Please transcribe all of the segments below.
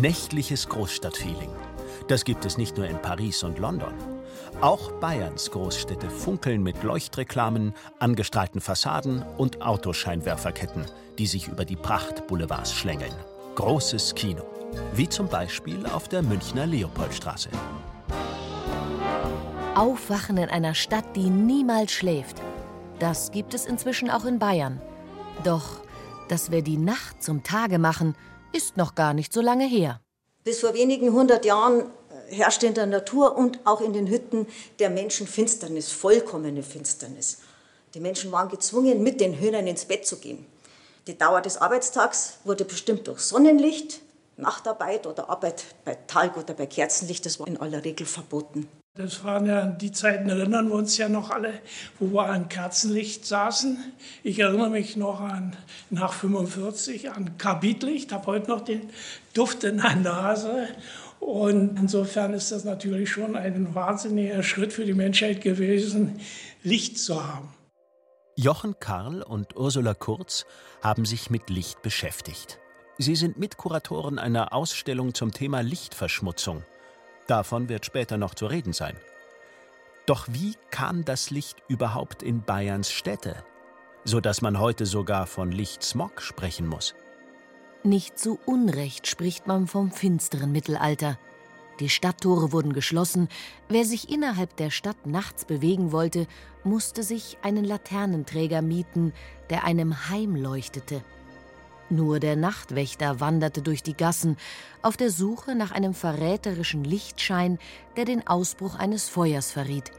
Nächtliches Großstadtfeeling. Das gibt es nicht nur in Paris und London. Auch Bayerns Großstädte funkeln mit Leuchtreklamen, angestrahlten Fassaden und Autoscheinwerferketten, die sich über die Prachtboulevards schlängeln. Großes Kino. Wie zum Beispiel auf der Münchner Leopoldstraße. Aufwachen in einer Stadt, die niemals schläft. Das gibt es inzwischen auch in Bayern. Doch, dass wir die Nacht zum Tage machen, ist noch gar nicht so lange her. Bis vor wenigen hundert Jahren äh, herrschte in der Natur und auch in den Hütten der Menschen Finsternis, vollkommene Finsternis. Die Menschen waren gezwungen, mit den Hühnern ins Bett zu gehen. Die Dauer des Arbeitstags wurde bestimmt durch Sonnenlicht, Nachtarbeit oder Arbeit bei Talg oder bei Kerzenlicht, das war in aller Regel verboten. Das waren ja die Zeiten, erinnern wir uns ja noch alle, wo wir an Kerzenlicht saßen. Ich erinnere mich noch an nach 45 an Karbidlicht, habe heute noch den Duft in der Nase. Und insofern ist das natürlich schon ein wahnsinniger Schritt für die Menschheit gewesen, Licht zu haben. Jochen Karl und Ursula Kurz haben sich mit Licht beschäftigt. Sie sind Mitkuratoren einer Ausstellung zum Thema Lichtverschmutzung. Davon wird später noch zu reden sein. Doch wie kam das Licht überhaupt in Bayerns Städte, so dass man heute sogar von Lichtsmog sprechen muss? Nicht zu Unrecht spricht man vom finsteren Mittelalter. Die Stadttore wurden geschlossen. Wer sich innerhalb der Stadt nachts bewegen wollte, musste sich einen Laternenträger mieten, der einem heimleuchtete. Nur der Nachtwächter wanderte durch die Gassen auf der Suche nach einem verräterischen Lichtschein, der den Ausbruch eines Feuers verriet.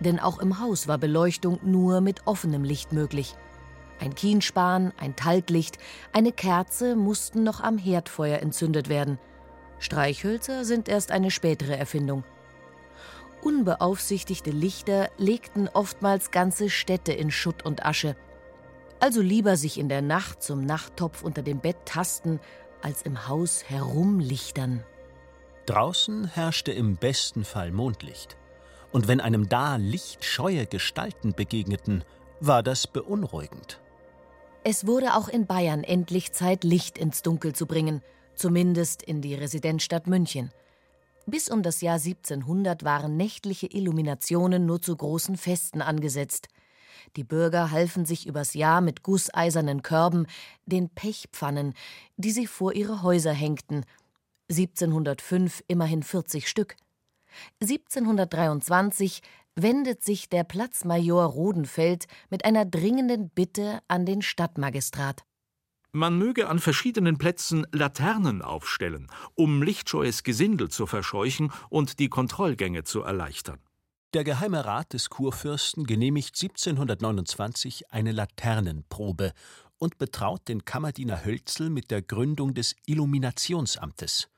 Denn auch im Haus war Beleuchtung nur mit offenem Licht möglich. Ein Kienspan, ein Talglicht, eine Kerze mussten noch am Herdfeuer entzündet werden. Streichhölzer sind erst eine spätere Erfindung. Unbeaufsichtigte Lichter legten oftmals ganze Städte in Schutt und Asche – also lieber sich in der Nacht zum Nachttopf unter dem Bett tasten, als im Haus herumlichtern. Draußen herrschte im besten Fall Mondlicht. Und wenn einem da lichtscheue Gestalten begegneten, war das beunruhigend. Es wurde auch in Bayern endlich Zeit, Licht ins Dunkel zu bringen, zumindest in die Residenzstadt München. Bis um das Jahr 1700 waren nächtliche Illuminationen nur zu großen Festen angesetzt. Die Bürger halfen sich übers Jahr mit gusseisernen Körben, den Pechpfannen, die sie vor ihre Häuser hängten. 1705 immerhin 40 Stück. 1723 wendet sich der Platzmajor Rodenfeld mit einer dringenden Bitte an den Stadtmagistrat. Man möge an verschiedenen Plätzen Laternen aufstellen, um lichtscheues Gesindel zu verscheuchen und die Kontrollgänge zu erleichtern. Der Geheime Rat des Kurfürsten genehmigt 1729 eine Laternenprobe und betraut den Kammerdiener Hölzel mit der Gründung des Illuminationsamtes.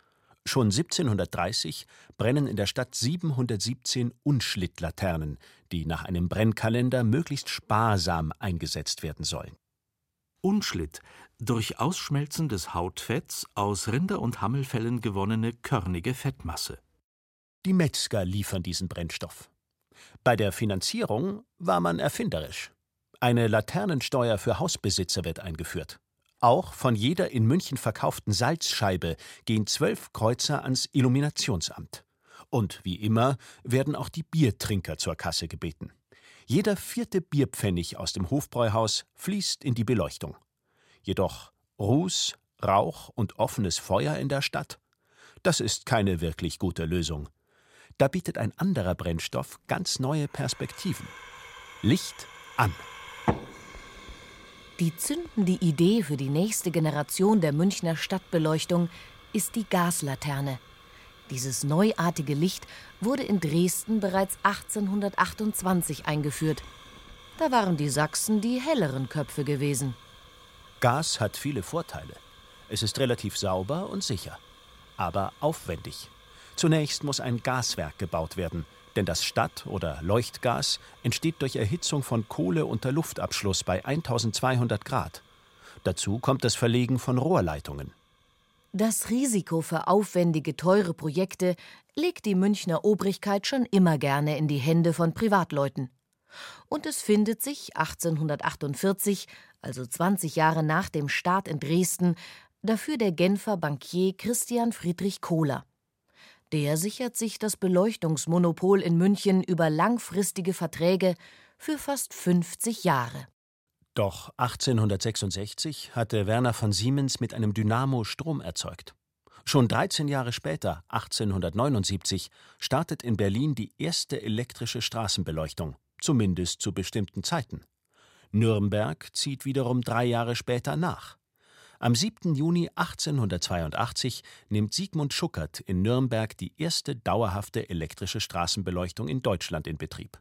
Schon 1730 brennen in der Stadt 717 Unschlittlaternen, die nach einem Brennkalender möglichst sparsam eingesetzt werden sollen. Unschlitt, durch Ausschmelzen des Hautfetts aus Rinder- und Hammelfellen gewonnene körnige Fettmasse. Die Metzger liefern diesen Brennstoff. Bei der Finanzierung war man erfinderisch. Eine Laternensteuer für Hausbesitzer wird eingeführt. Auch von jeder in München verkauften Salzscheibe gehen zwölf Kreuzer ans Illuminationsamt. Und wie immer werden auch die Biertrinker zur Kasse gebeten. Jeder vierte Bierpfennig aus dem Hofbräuhaus fließt in die Beleuchtung. Jedoch Ruß, Rauch und offenes Feuer in der Stadt? Das ist keine wirklich gute Lösung. Da bietet ein anderer Brennstoff ganz neue Perspektiven. Licht an. Die zündende Idee für die nächste Generation der Münchner Stadtbeleuchtung ist die Gaslaterne. Dieses neuartige Licht wurde in Dresden bereits 1828 eingeführt. Da waren die Sachsen die helleren Köpfe gewesen. Gas hat viele Vorteile. Es ist relativ sauber und sicher, aber aufwendig. Zunächst muss ein Gaswerk gebaut werden, denn das Stadt- oder Leuchtgas entsteht durch Erhitzung von Kohle unter Luftabschluss bei 1200 Grad. Dazu kommt das Verlegen von Rohrleitungen. Das Risiko für aufwendige, teure Projekte legt die Münchner Obrigkeit schon immer gerne in die Hände von Privatleuten. Und es findet sich 1848, also 20 Jahre nach dem Start in Dresden, dafür der Genfer Bankier Christian Friedrich Kohler. Der sichert sich das Beleuchtungsmonopol in München über langfristige Verträge für fast 50 Jahre. Doch 1866 hatte Werner von Siemens mit einem Dynamo Strom erzeugt. Schon 13 Jahre später, 1879, startet in Berlin die erste elektrische Straßenbeleuchtung, zumindest zu bestimmten Zeiten. Nürnberg zieht wiederum drei Jahre später nach. Am 7. Juni 1882 nimmt Sigmund Schuckert in Nürnberg die erste dauerhafte elektrische Straßenbeleuchtung in Deutschland in Betrieb.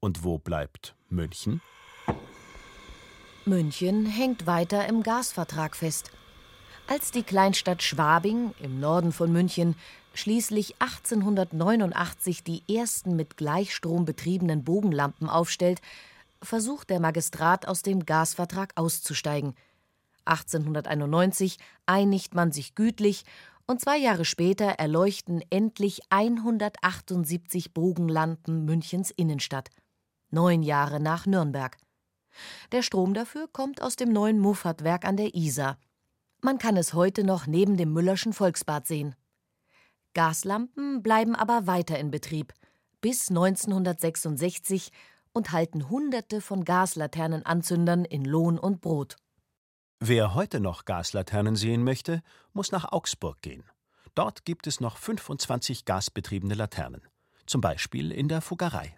Und wo bleibt München? München hängt weiter im Gasvertrag fest. Als die Kleinstadt Schwabing im Norden von München schließlich 1889 die ersten mit Gleichstrom betriebenen Bogenlampen aufstellt, versucht der Magistrat aus dem Gasvertrag auszusteigen – 1891 einigt man sich gütlich und zwei Jahre später erleuchten endlich 178 Bogenlampen Münchens Innenstadt. Neun Jahre nach Nürnberg. Der Strom dafür kommt aus dem neuen Muffatwerk an der Isar. Man kann es heute noch neben dem Müllerschen Volksbad sehen. Gaslampen bleiben aber weiter in Betrieb bis 1966 und halten Hunderte von Gaslaternenanzündern in Lohn und Brot. Wer heute noch Gaslaternen sehen möchte, muss nach Augsburg gehen. Dort gibt es noch 25 gasbetriebene Laternen, zum Beispiel in der Fuggerei.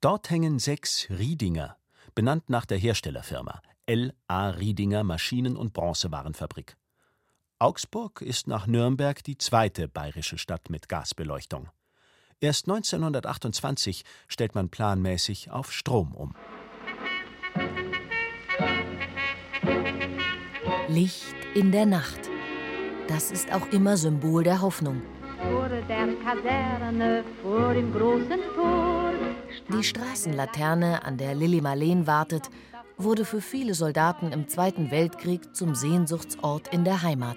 Dort hängen sechs Riedinger, benannt nach der Herstellerfirma L.A. Riedinger Maschinen- und Bronzewarenfabrik. Augsburg ist nach Nürnberg die zweite bayerische Stadt mit Gasbeleuchtung. Erst 1928 stellt man planmäßig auf Strom um. Licht in der Nacht. Das ist auch immer Symbol der Hoffnung. Vor der Kaserne, vor dem großen Tor. Die Straßenlaterne, an der Lilly Marleen wartet, wurde für viele Soldaten im Zweiten Weltkrieg zum Sehnsuchtsort in der Heimat.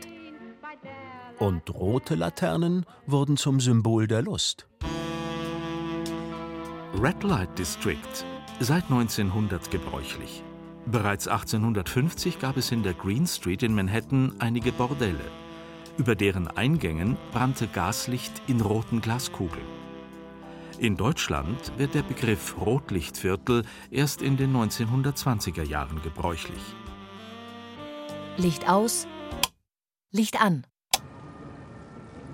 Und rote Laternen wurden zum Symbol der Lust. Red Light District, seit 1900 gebräuchlich. Bereits 1850 gab es in der Green Street in Manhattan einige Bordelle. Über deren Eingängen brannte Gaslicht in roten Glaskugeln. In Deutschland wird der Begriff Rotlichtviertel erst in den 1920er Jahren gebräuchlich. Licht aus, Licht an.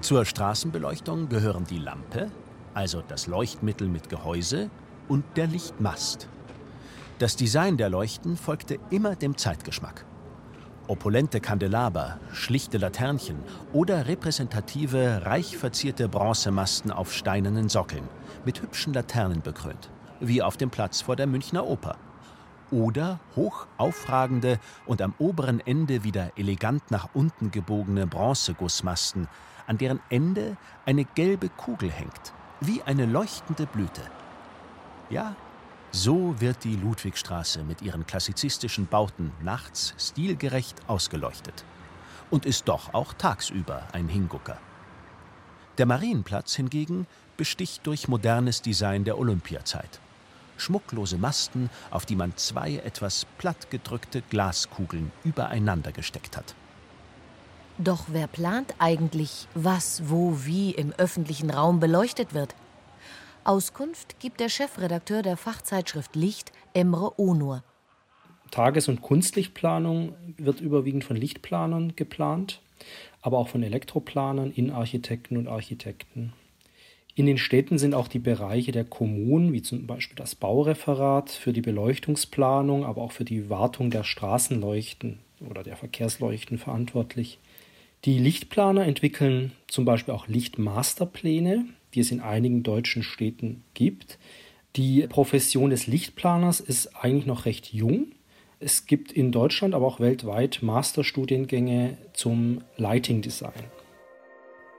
Zur Straßenbeleuchtung gehören die Lampe, also das Leuchtmittel mit Gehäuse, und der Lichtmast. Das Design der Leuchten folgte immer dem Zeitgeschmack. Opulente Kandelaber, schlichte Laternchen oder repräsentative, reich verzierte Bronzemasten auf steinernen Sockeln, mit hübschen Laternen bekrönt, wie auf dem Platz vor der Münchner Oper. Oder hoch aufragende und am oberen Ende wieder elegant nach unten gebogene Bronzegussmasten, an deren Ende eine gelbe Kugel hängt, wie eine leuchtende Blüte. Ja, so wird die Ludwigstraße mit ihren klassizistischen Bauten nachts stilgerecht ausgeleuchtet. Und ist doch auch tagsüber ein Hingucker. Der Marienplatz hingegen besticht durch modernes Design der Olympiazeit. Schmucklose Masten, auf die man zwei etwas plattgedrückte Glaskugeln übereinander gesteckt hat. Doch wer plant eigentlich, was, wo, wie im öffentlichen Raum beleuchtet wird? Auskunft gibt der Chefredakteur der Fachzeitschrift Licht, Emre Onur. Tages- und Kunstlichtplanung wird überwiegend von Lichtplanern geplant, aber auch von Elektroplanern, Innenarchitekten und Architekten. In den Städten sind auch die Bereiche der Kommunen, wie zum Beispiel das Baureferat, für die Beleuchtungsplanung, aber auch für die Wartung der Straßenleuchten oder der Verkehrsleuchten verantwortlich. Die Lichtplaner entwickeln zum Beispiel auch Lichtmasterpläne, die es in einigen deutschen Städten gibt. Die Profession des Lichtplaners ist eigentlich noch recht jung. Es gibt in Deutschland, aber auch weltweit Masterstudiengänge zum Lighting Design.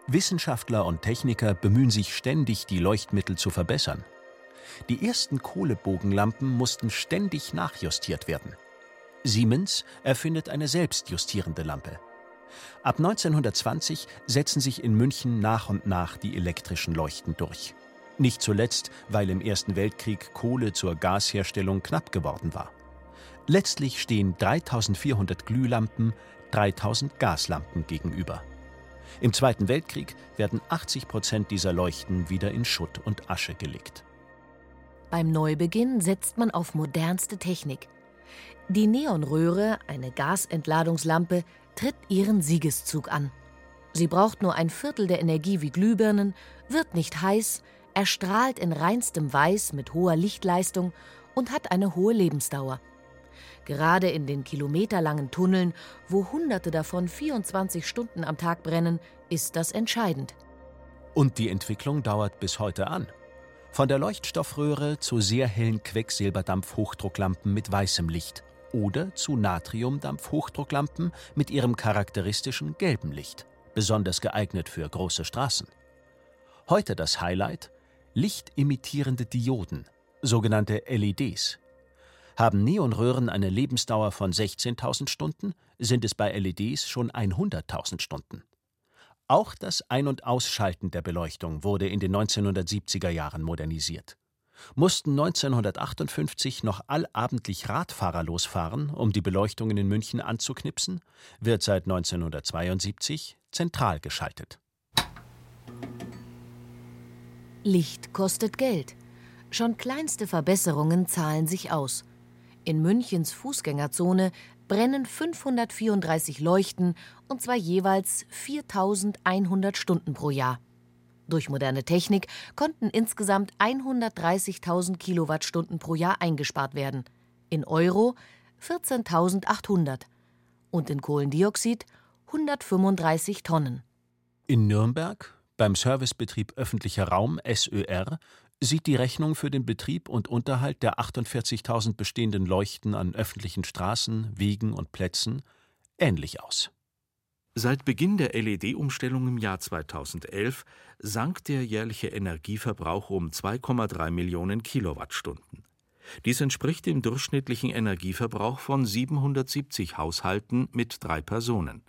Wissenschaftler und Techniker bemühen sich ständig, die Leuchtmittel zu verbessern. Die ersten Kohlebogenlampen mussten ständig nachjustiert werden. Siemens erfindet eine selbstjustierende Lampe. Ab 1920 setzen sich in München nach und nach die elektrischen Leuchten durch. Nicht zuletzt, weil im Ersten Weltkrieg Kohle zur Gasherstellung knapp geworden war. Letztlich stehen 3400 Glühlampen, 3000 Gaslampen gegenüber. Im Zweiten Weltkrieg werden 80 Prozent dieser Leuchten wieder in Schutt und Asche gelegt. Beim Neubeginn setzt man auf modernste Technik. Die Neonröhre, eine Gasentladungslampe, tritt ihren Siegeszug an. Sie braucht nur ein Viertel der Energie wie Glühbirnen, wird nicht heiß, erstrahlt in reinstem Weiß mit hoher Lichtleistung und hat eine hohe Lebensdauer. Gerade in den kilometerlangen Tunneln, wo Hunderte davon 24 Stunden am Tag brennen, ist das entscheidend. Und die Entwicklung dauert bis heute an. Von der Leuchtstoffröhre zu sehr hellen Quecksilberdampf-Hochdrucklampen mit weißem Licht oder zu Natriumdampf-Hochdrucklampen mit ihrem charakteristischen gelben Licht, besonders geeignet für große Straßen. Heute das Highlight: lichtimittierende Dioden, sogenannte LEDs. Haben Neonröhren eine Lebensdauer von 16.000 Stunden, sind es bei LEDs schon 100.000 Stunden. Auch das Ein- und Ausschalten der Beleuchtung wurde in den 1970er Jahren modernisiert. Mussten 1958 noch allabendlich Radfahrer losfahren, um die Beleuchtungen in München anzuknipsen, wird seit 1972 zentral geschaltet. Licht kostet Geld. Schon kleinste Verbesserungen zahlen sich aus. In Münchens Fußgängerzone brennen 534 Leuchten und zwar jeweils 4100 Stunden pro Jahr. Durch moderne Technik konnten insgesamt 130.000 Kilowattstunden pro Jahr eingespart werden. In Euro 14.800 und in Kohlendioxid 135 Tonnen. In Nürnberg, beim Servicebetrieb öffentlicher Raum SÖR, sieht die Rechnung für den Betrieb und Unterhalt der 48.000 bestehenden Leuchten an öffentlichen Straßen, Wegen und Plätzen ähnlich aus. Seit Beginn der LED-Umstellung im Jahr 2011 sank der jährliche Energieverbrauch um 2,3 Millionen Kilowattstunden. Dies entspricht dem durchschnittlichen Energieverbrauch von 770 Haushalten mit drei Personen.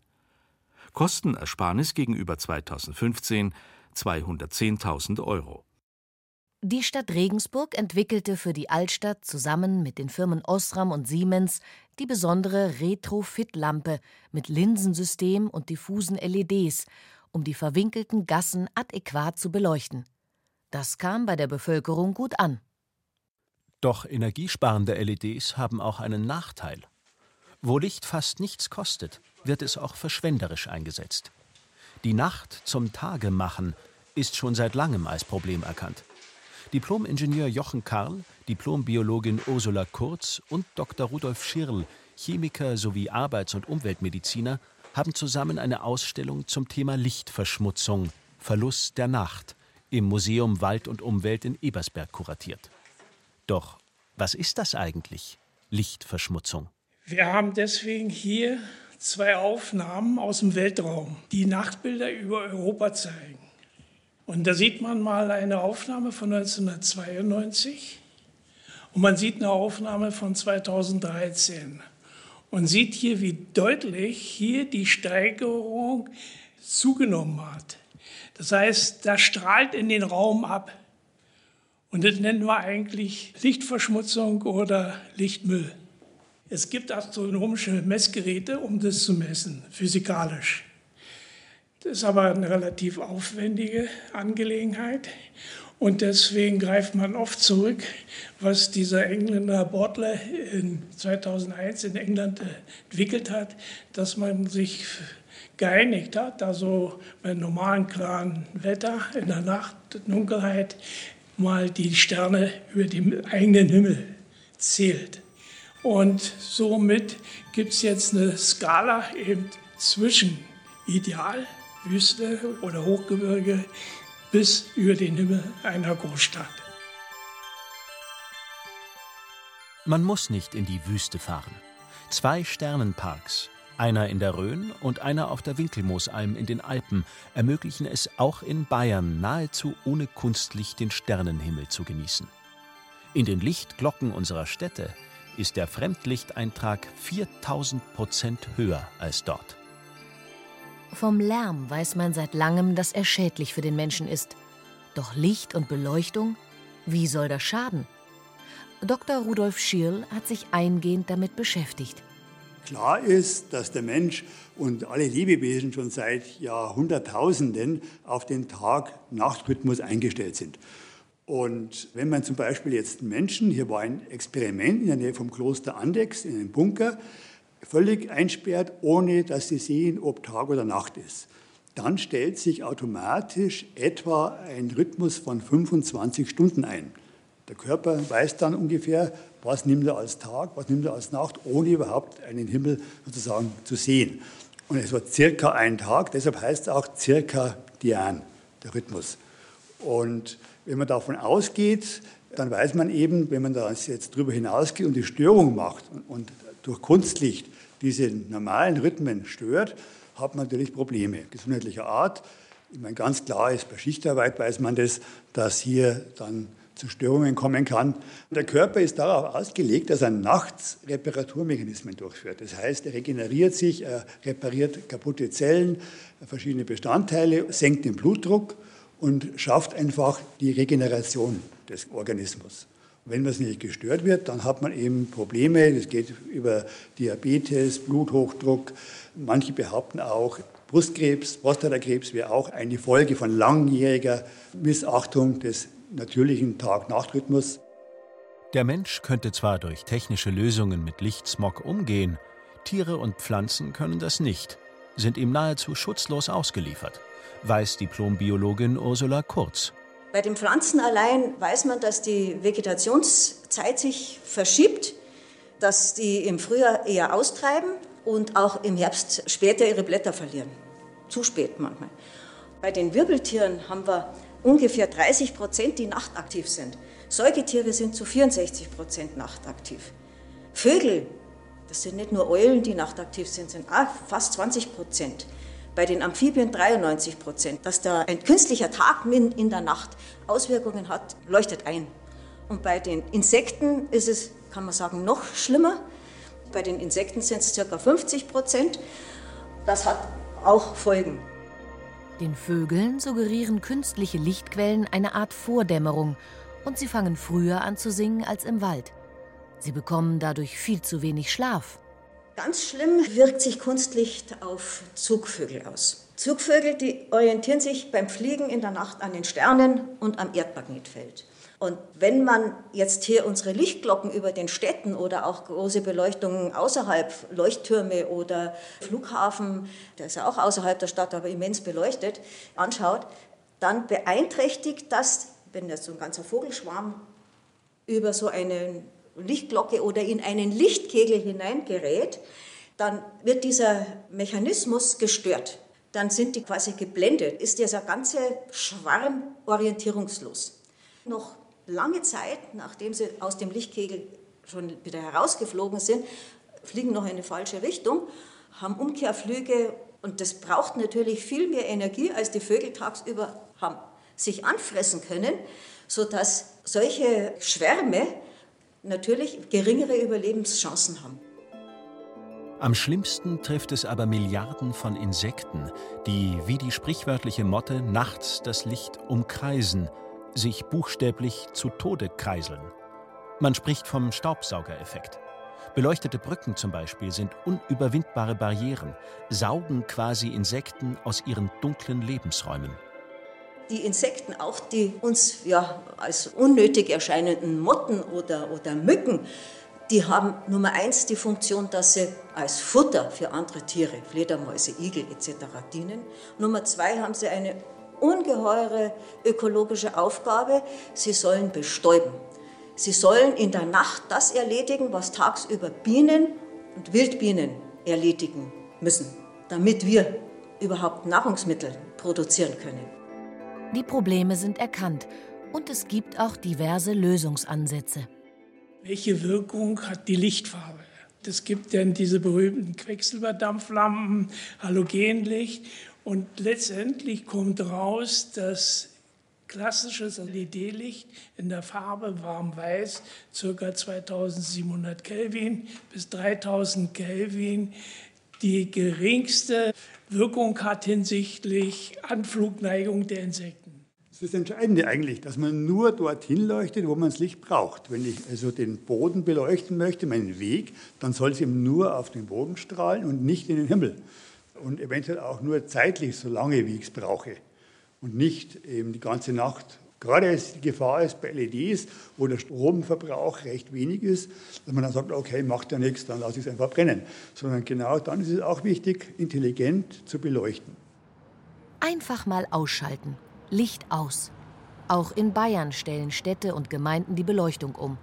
Kostenersparnis gegenüber 2015 210.000 Euro. Die Stadt Regensburg entwickelte für die Altstadt zusammen mit den Firmen Osram und Siemens die besondere Retrofit-Lampe mit Linsensystem und diffusen LEDs, um die verwinkelten Gassen adäquat zu beleuchten. Das kam bei der Bevölkerung gut an. Doch energiesparende LEDs haben auch einen Nachteil. Wo Licht fast nichts kostet, wird es auch verschwenderisch eingesetzt. Die Nacht zum Tage machen ist schon seit langem als Problem erkannt. Diplom-Ingenieur Jochen Karl, Diplombiologin Ursula Kurz und Dr. Rudolf Schirl, Chemiker sowie Arbeits- und Umweltmediziner, haben zusammen eine Ausstellung zum Thema Lichtverschmutzung, Verlust der Nacht im Museum Wald und Umwelt in Ebersberg kuratiert. Doch was ist das eigentlich, Lichtverschmutzung? Wir haben deswegen hier zwei Aufnahmen aus dem Weltraum, die Nachtbilder über Europa zeigen. Und da sieht man mal eine Aufnahme von 1992 und man sieht eine Aufnahme von 2013 und sieht hier, wie deutlich hier die Steigerung zugenommen hat. Das heißt, da strahlt in den Raum ab. Und das nennen wir eigentlich Lichtverschmutzung oder Lichtmüll. Es gibt astronomische Messgeräte, um das zu messen, physikalisch. Das ist aber eine relativ aufwendige Angelegenheit. Und deswegen greift man oft zurück, was dieser Engländer Bordler in 2001 in England entwickelt hat, dass man sich geeinigt hat, also bei normalen klaren Wetter in der Nacht, Dunkelheit, mal die Sterne über dem eigenen Himmel zählt. Und somit gibt es jetzt eine Skala eben zwischen Ideal Wüste oder Hochgebirge bis über den Himmel einer Großstadt. Man muss nicht in die Wüste fahren. Zwei Sternenparks, einer in der Rhön und einer auf der Winkelmoosalm in den Alpen, ermöglichen es auch in Bayern nahezu ohne Kunstlicht den Sternenhimmel zu genießen. In den Lichtglocken unserer Städte ist der Fremdlichteintrag 4000 Prozent höher als dort. Vom Lärm weiß man seit langem, dass er schädlich für den Menschen ist. Doch Licht und Beleuchtung? Wie soll das schaden? Dr. Rudolf Schirl hat sich eingehend damit beschäftigt. Klar ist, dass der Mensch und alle Lebewesen schon seit Jahrhunderttausenden auf den Tag-Nacht-Rhythmus eingestellt sind. Und wenn man zum Beispiel jetzt Menschen, hier war ein Experiment in der Nähe vom Kloster Andex in einem Bunker, völlig einsperrt, ohne dass sie sehen, ob Tag oder Nacht ist, dann stellt sich automatisch etwa ein Rhythmus von 25 Stunden ein. Der Körper weiß dann ungefähr, was nimmt er als Tag, was nimmt er als Nacht, ohne überhaupt einen Himmel sozusagen zu sehen. Und es war circa ein Tag, deshalb heißt es auch circa Dian, der Rhythmus. Und wenn man davon ausgeht, dann weiß man eben, wenn man da jetzt drüber hinausgeht und die Störung macht und durch Kunstlicht diese normalen Rhythmen stört, hat man natürlich Probleme gesundheitlicher Art. Ich meine, ganz klar ist, bei Schichtarbeit weiß man das, dass hier dann zu Störungen kommen kann. Der Körper ist darauf ausgelegt, dass er nachts Reparaturmechanismen durchführt. Das heißt, er regeneriert sich, er repariert kaputte Zellen, verschiedene Bestandteile, senkt den Blutdruck und schafft einfach die Regeneration des Organismus. Wenn das nicht gestört wird, dann hat man eben Probleme. Das geht über Diabetes, Bluthochdruck. Manche behaupten auch, Brustkrebs, Prostatakrebs wäre auch eine Folge von langjähriger Missachtung des natürlichen Tag-Nacht-Rhythmus. Der Mensch könnte zwar durch technische Lösungen mit Lichtsmog umgehen, Tiere und Pflanzen können das nicht, sind ihm nahezu schutzlos ausgeliefert, weiß Diplombiologin Ursula Kurz. Bei den Pflanzen allein weiß man, dass die Vegetationszeit sich verschiebt, dass die im Frühjahr eher austreiben und auch im Herbst später ihre Blätter verlieren. Zu spät manchmal. Bei den Wirbeltieren haben wir ungefähr 30 Prozent, die nachtaktiv sind. Säugetiere sind zu 64 Prozent nachtaktiv. Vögel, das sind nicht nur Eulen, die nachtaktiv sind, sind auch fast 20 Prozent. Bei den Amphibien 93 Prozent. Dass da ein künstlicher Tag in der Nacht Auswirkungen hat, leuchtet ein. Und bei den Insekten ist es, kann man sagen, noch schlimmer. Bei den Insekten sind es ca. 50 Prozent. Das hat auch Folgen. Den Vögeln suggerieren künstliche Lichtquellen eine Art Vordämmerung und sie fangen früher an zu singen als im Wald. Sie bekommen dadurch viel zu wenig Schlaf. Ganz schlimm wirkt sich Kunstlicht auf Zugvögel aus. Zugvögel, die orientieren sich beim Fliegen in der Nacht an den Sternen und am Erdmagnetfeld. Und wenn man jetzt hier unsere Lichtglocken über den Städten oder auch große Beleuchtungen außerhalb, Leuchttürme oder Flughafen, der ist ja auch außerhalb der Stadt, aber immens beleuchtet, anschaut, dann beeinträchtigt das, wenn jetzt so ein ganzer Vogelschwarm über so eine Lichtglocke oder in einen Lichtkegel hineingerät, dann wird dieser Mechanismus gestört. Dann sind die quasi geblendet, ist dieser ganze Schwarm orientierungslos. Noch lange Zeit, nachdem sie aus dem Lichtkegel schon wieder herausgeflogen sind, fliegen noch in eine falsche Richtung, haben Umkehrflüge und das braucht natürlich viel mehr Energie, als die Vögel tagsüber haben, sich anfressen können, sodass solche Schwärme natürlich geringere Überlebenschancen haben. Am schlimmsten trifft es aber Milliarden von Insekten, die wie die sprichwörtliche Motte nachts das Licht umkreisen, sich buchstäblich zu Tode kreiseln. Man spricht vom Staubsaugereffekt. Beleuchtete Brücken zum Beispiel sind unüberwindbare Barrieren, saugen quasi Insekten aus ihren dunklen Lebensräumen die Insekten, auch die uns ja als unnötig erscheinenden Motten oder, oder Mücken, die haben Nummer eins die Funktion, dass sie als Futter für andere Tiere, Fledermäuse, Igel etc. dienen. Nummer zwei haben sie eine ungeheure ökologische Aufgabe, sie sollen bestäuben. Sie sollen in der Nacht das erledigen, was tagsüber Bienen und Wildbienen erledigen müssen, damit wir überhaupt Nahrungsmittel produzieren können. Die Probleme sind erkannt und es gibt auch diverse Lösungsansätze. Welche Wirkung hat die Lichtfarbe? Es gibt dann diese berühmten Quecksilberdampflampen, Halogenlicht und letztendlich kommt raus, dass klassisches LED-Licht in der Farbe warm-weiß, ca. 2700 Kelvin bis 3000 Kelvin, die geringste Wirkung hat hinsichtlich Anflugneigung der Insekten. Das ist das Entscheidende eigentlich, dass man nur dorthin leuchtet, wo man das Licht braucht. Wenn ich also den Boden beleuchten möchte, meinen Weg, dann soll es eben nur auf den Boden strahlen und nicht in den Himmel. Und eventuell auch nur zeitlich, so lange wie ich es brauche. Und nicht eben die ganze Nacht. Gerade die Gefahr ist bei LEDs, wo der Stromverbrauch recht wenig ist, dass man dann sagt, okay, macht ja nichts, dann lasse ich es einfach brennen. Sondern genau dann ist es auch wichtig, intelligent zu beleuchten. Einfach mal ausschalten Licht aus. Auch in Bayern stellen Städte und Gemeinden die Beleuchtung um.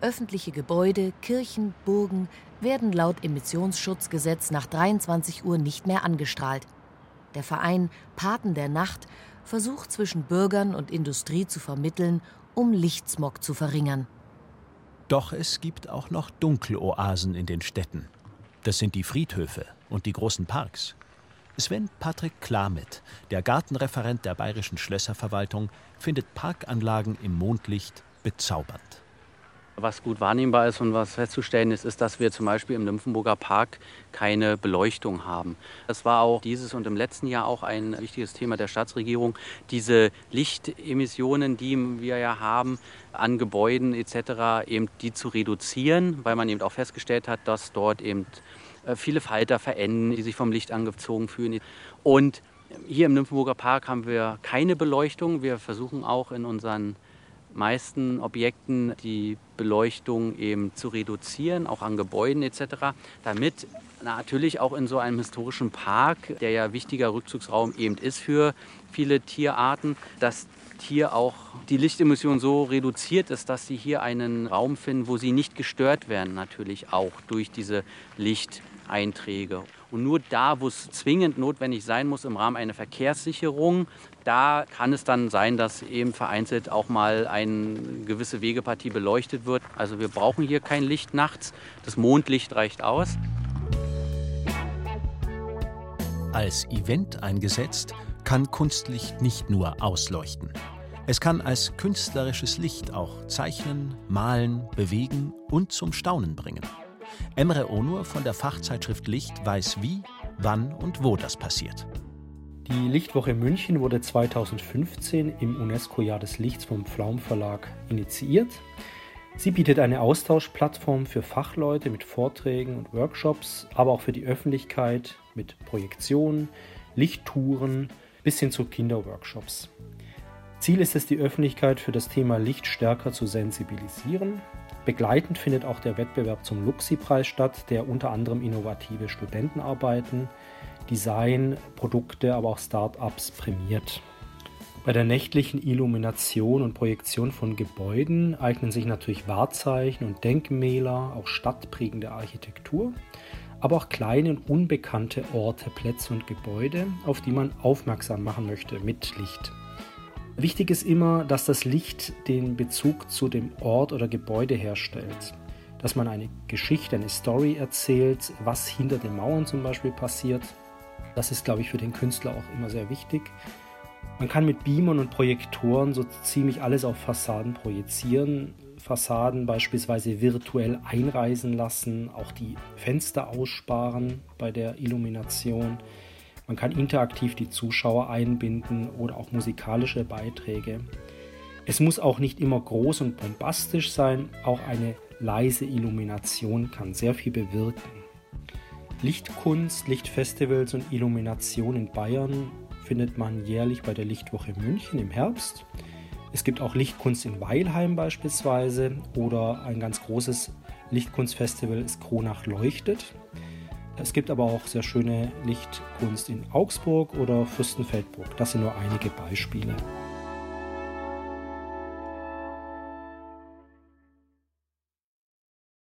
Öffentliche Gebäude, Kirchen, Burgen werden laut Emissionsschutzgesetz nach 23 Uhr nicht mehr angestrahlt. Der Verein Paten der Nacht versucht zwischen Bürgern und Industrie zu vermitteln, um Lichtsmog zu verringern. Doch es gibt auch noch Dunkeloasen in den Städten. Das sind die Friedhöfe und die großen Parks. Sven Patrick Klamit, der Gartenreferent der Bayerischen Schlösserverwaltung, findet Parkanlagen im Mondlicht bezaubernd. Was gut wahrnehmbar ist und was festzustellen ist, ist, dass wir zum Beispiel im Nymphenburger Park keine Beleuchtung haben. Das war auch dieses und im letzten Jahr auch ein wichtiges Thema der Staatsregierung, diese Lichtemissionen, die wir ja haben an Gebäuden etc., eben die zu reduzieren, weil man eben auch festgestellt hat, dass dort eben äh, viele Falter verenden, die sich vom Licht angezogen fühlen. Und hier im Nymphenburger Park haben wir keine Beleuchtung. Wir versuchen auch in unseren meisten Objekten die Beleuchtung eben zu reduzieren, auch an Gebäuden etc., damit natürlich auch in so einem historischen Park, der ja wichtiger Rückzugsraum eben ist für viele Tierarten, dass hier auch die Lichtemission so reduziert ist, dass sie hier einen Raum finden, wo sie nicht gestört werden, natürlich auch durch diese Licht. Und nur da, wo es zwingend notwendig sein muss im Rahmen einer Verkehrssicherung, da kann es dann sein, dass eben vereinzelt auch mal eine gewisse Wegepartie beleuchtet wird. Also wir brauchen hier kein Licht nachts. Das Mondlicht reicht aus. Als Event eingesetzt, kann Kunstlicht nicht nur ausleuchten. Es kann als künstlerisches Licht auch zeichnen, malen, bewegen und zum Staunen bringen. Emre Onur von der Fachzeitschrift Licht weiß wie, wann und wo das passiert. Die Lichtwoche München wurde 2015 im UNESCO-Jahr des Lichts vom Pflaum Verlag initiiert. Sie bietet eine Austauschplattform für Fachleute mit Vorträgen und Workshops, aber auch für die Öffentlichkeit mit Projektionen, Lichttouren bis hin zu Kinderworkshops. Ziel ist es, die Öffentlichkeit für das Thema Licht stärker zu sensibilisieren Begleitend findet auch der Wettbewerb zum Luxi-Preis statt, der unter anderem innovative Studentenarbeiten, Design, Produkte, aber auch Start-ups prämiert. Bei der nächtlichen Illumination und Projektion von Gebäuden eignen sich natürlich Wahrzeichen und Denkmäler, auch stadtprägende Architektur, aber auch kleine und unbekannte Orte, Plätze und Gebäude, auf die man aufmerksam machen möchte mit Licht. Wichtig ist immer, dass das Licht den Bezug zu dem Ort oder Gebäude herstellt. Dass man eine Geschichte, eine Story erzählt, was hinter den Mauern zum Beispiel passiert. Das ist, glaube ich, für den Künstler auch immer sehr wichtig. Man kann mit Beamern und Projektoren so ziemlich alles auf Fassaden projizieren. Fassaden beispielsweise virtuell einreisen lassen, auch die Fenster aussparen bei der Illumination. Man kann interaktiv die Zuschauer einbinden oder auch musikalische Beiträge. Es muss auch nicht immer groß und bombastisch sein, auch eine leise Illumination kann sehr viel bewirken. Lichtkunst, Lichtfestivals und Illumination in Bayern findet man jährlich bei der Lichtwoche München im Herbst. Es gibt auch Lichtkunst in Weilheim beispielsweise oder ein ganz großes Lichtkunstfestival ist Kronach leuchtet. Es gibt aber auch sehr schöne Lichtkunst in Augsburg oder Fürstenfeldbruck. Das sind nur einige Beispiele.